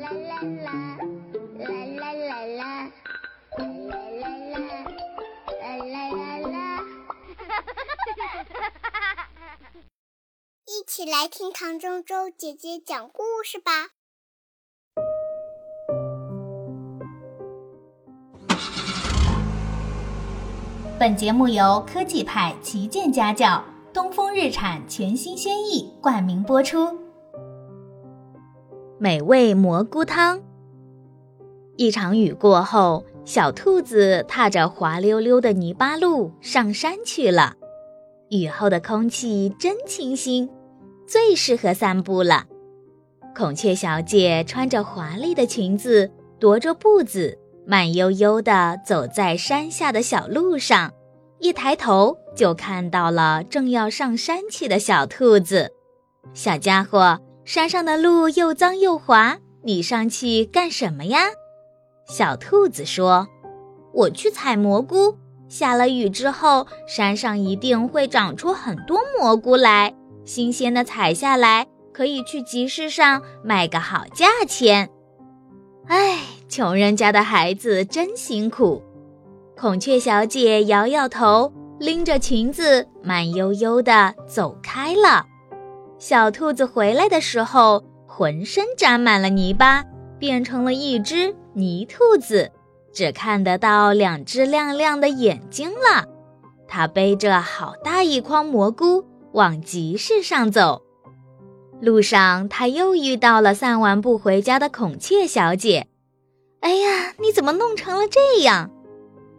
啦啦啦，啦啦啦啦，啦啦啦啦，啦啦啦。一起来听唐周周姐姐讲故事吧。本节目由科技派旗舰家教东风日产全新轩逸冠名播出。美味蘑菇汤。一场雨过后，小兔子踏着滑溜溜的泥巴路上山去了。雨后的空气真清新，最适合散步了。孔雀小姐穿着华丽的裙子，踱着步子。慢悠悠地走在山下的小路上，一抬头就看到了正要上山去的小兔子。小家伙，山上的路又脏又滑，你上去干什么呀？小兔子说：“我去采蘑菇。下了雨之后，山上一定会长出很多蘑菇来，新鲜的采下来，可以去集市上卖个好价钱。”唉，穷人家的孩子真辛苦。孔雀小姐摇摇头，拎着裙子，慢悠悠地走开了。小兔子回来的时候，浑身沾满了泥巴，变成了一只泥兔子，只看得到两只亮亮的眼睛了。它背着好大一筐蘑菇，往集市上走。路上，他又遇到了散完步回家的孔雀小姐。哎呀，你怎么弄成了这样？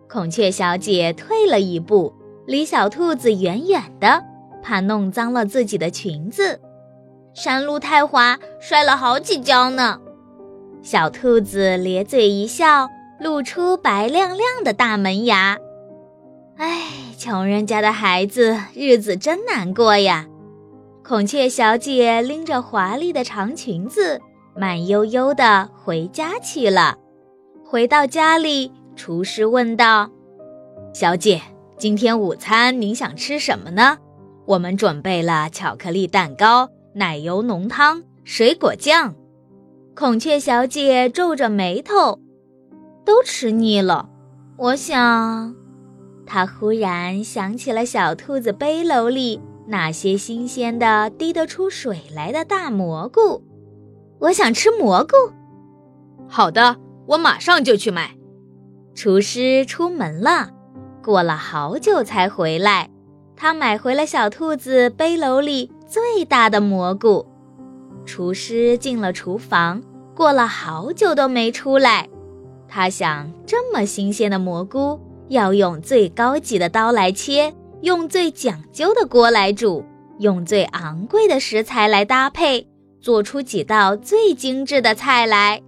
孔雀小姐退了一步，离小兔子远远的，怕弄脏了自己的裙子。山路太滑，摔了好几跤呢。小兔子咧嘴一笑，露出白亮亮的大门牙。哎，穷人家的孩子，日子真难过呀。孔雀小姐拎着华丽的长裙子，慢悠悠地回家去了。回到家里，厨师问道：“小姐，今天午餐您想吃什么呢？我们准备了巧克力蛋糕、奶油浓汤、水果酱。”孔雀小姐皱着眉头：“都吃腻了。”我想，她忽然想起了小兔子背篓里。那些新鲜的、滴得出水来的大蘑菇，我想吃蘑菇。好的，我马上就去买。厨师出门了，过了好久才回来。他买回了小兔子背篓里最大的蘑菇。厨师进了厨房，过了好久都没出来。他想，这么新鲜的蘑菇，要用最高级的刀来切。用最讲究的锅来煮，用最昂贵的食材来搭配，做出几道最精致的菜来。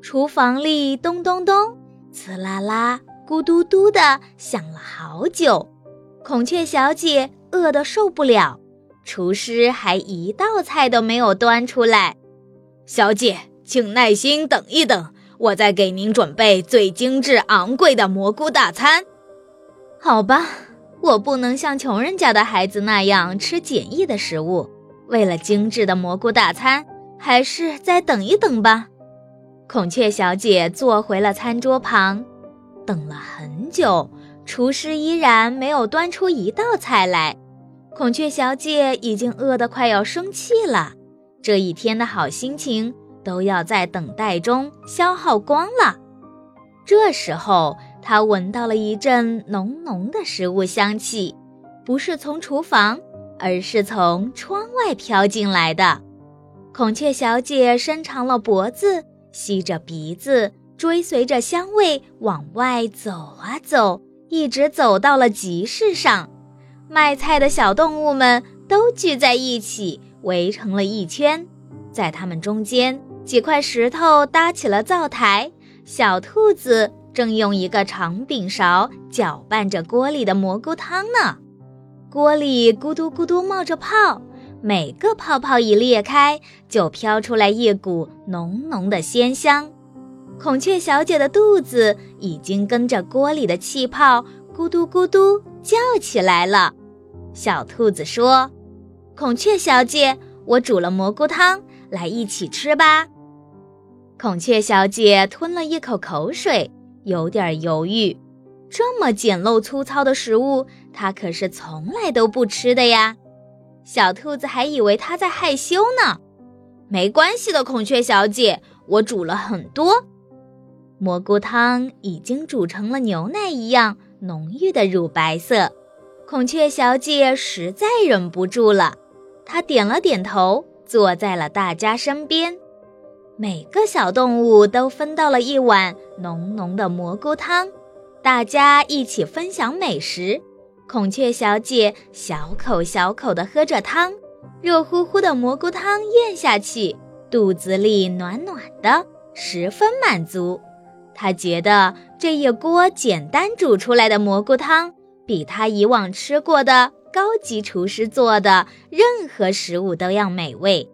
厨房里咚咚咚、呲啦啦、咕嘟嘟的响了好久。孔雀小姐饿得受不了，厨师还一道菜都没有端出来。小姐，请耐心等一等，我再给您准备最精致昂贵的蘑菇大餐。好吧。我不能像穷人家的孩子那样吃简易的食物，为了精致的蘑菇大餐，还是再等一等吧。孔雀小姐坐回了餐桌旁，等了很久，厨师依然没有端出一道菜来。孔雀小姐已经饿得快要生气了，这一天的好心情都要在等待中消耗光了。这时候。他闻到了一阵浓浓的食物香气，不是从厨房，而是从窗外飘进来的。孔雀小姐伸长了脖子，吸着鼻子，追随着香味往外走啊走，一直走到了集市上。卖菜的小动物们都聚在一起，围成了一圈，在它们中间，几块石头搭起了灶台。小兔子。正用一个长柄勺搅拌着锅里的蘑菇汤呢，锅里咕嘟咕嘟冒着泡，每个泡泡一裂开，就飘出来一股浓浓的鲜香。孔雀小姐的肚子已经跟着锅里的气泡咕嘟咕嘟叫起来了。小兔子说：“孔雀小姐，我煮了蘑菇汤，来一起吃吧。孔雀小姐吞了一口口水，有点犹豫。这么简陋粗糙的食物，她可是从来都不吃的呀。小兔子还以为她在害羞呢。没关系的，孔雀小姐，我煮了很多蘑菇汤，已经煮成了牛奶一样浓郁的乳白色。孔雀小姐实在忍不住了，她点了点头，坐在了大家身边。每个小动物都分到了一碗浓浓的蘑菇汤，大家一起分享美食。孔雀小姐小口小口地喝着汤，热乎乎的蘑菇汤咽下去，肚子里暖暖的，十分满足。他觉得这一锅简单煮出来的蘑菇汤，比他以往吃过的高级厨师做的任何食物都要美味。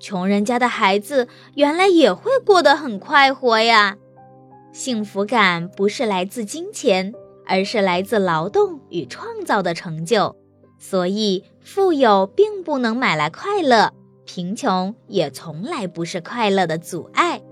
穷人家的孩子原来也会过得很快活呀！幸福感不是来自金钱，而是来自劳动与创造的成就。所以，富有并不能买来快乐，贫穷也从来不是快乐的阻碍。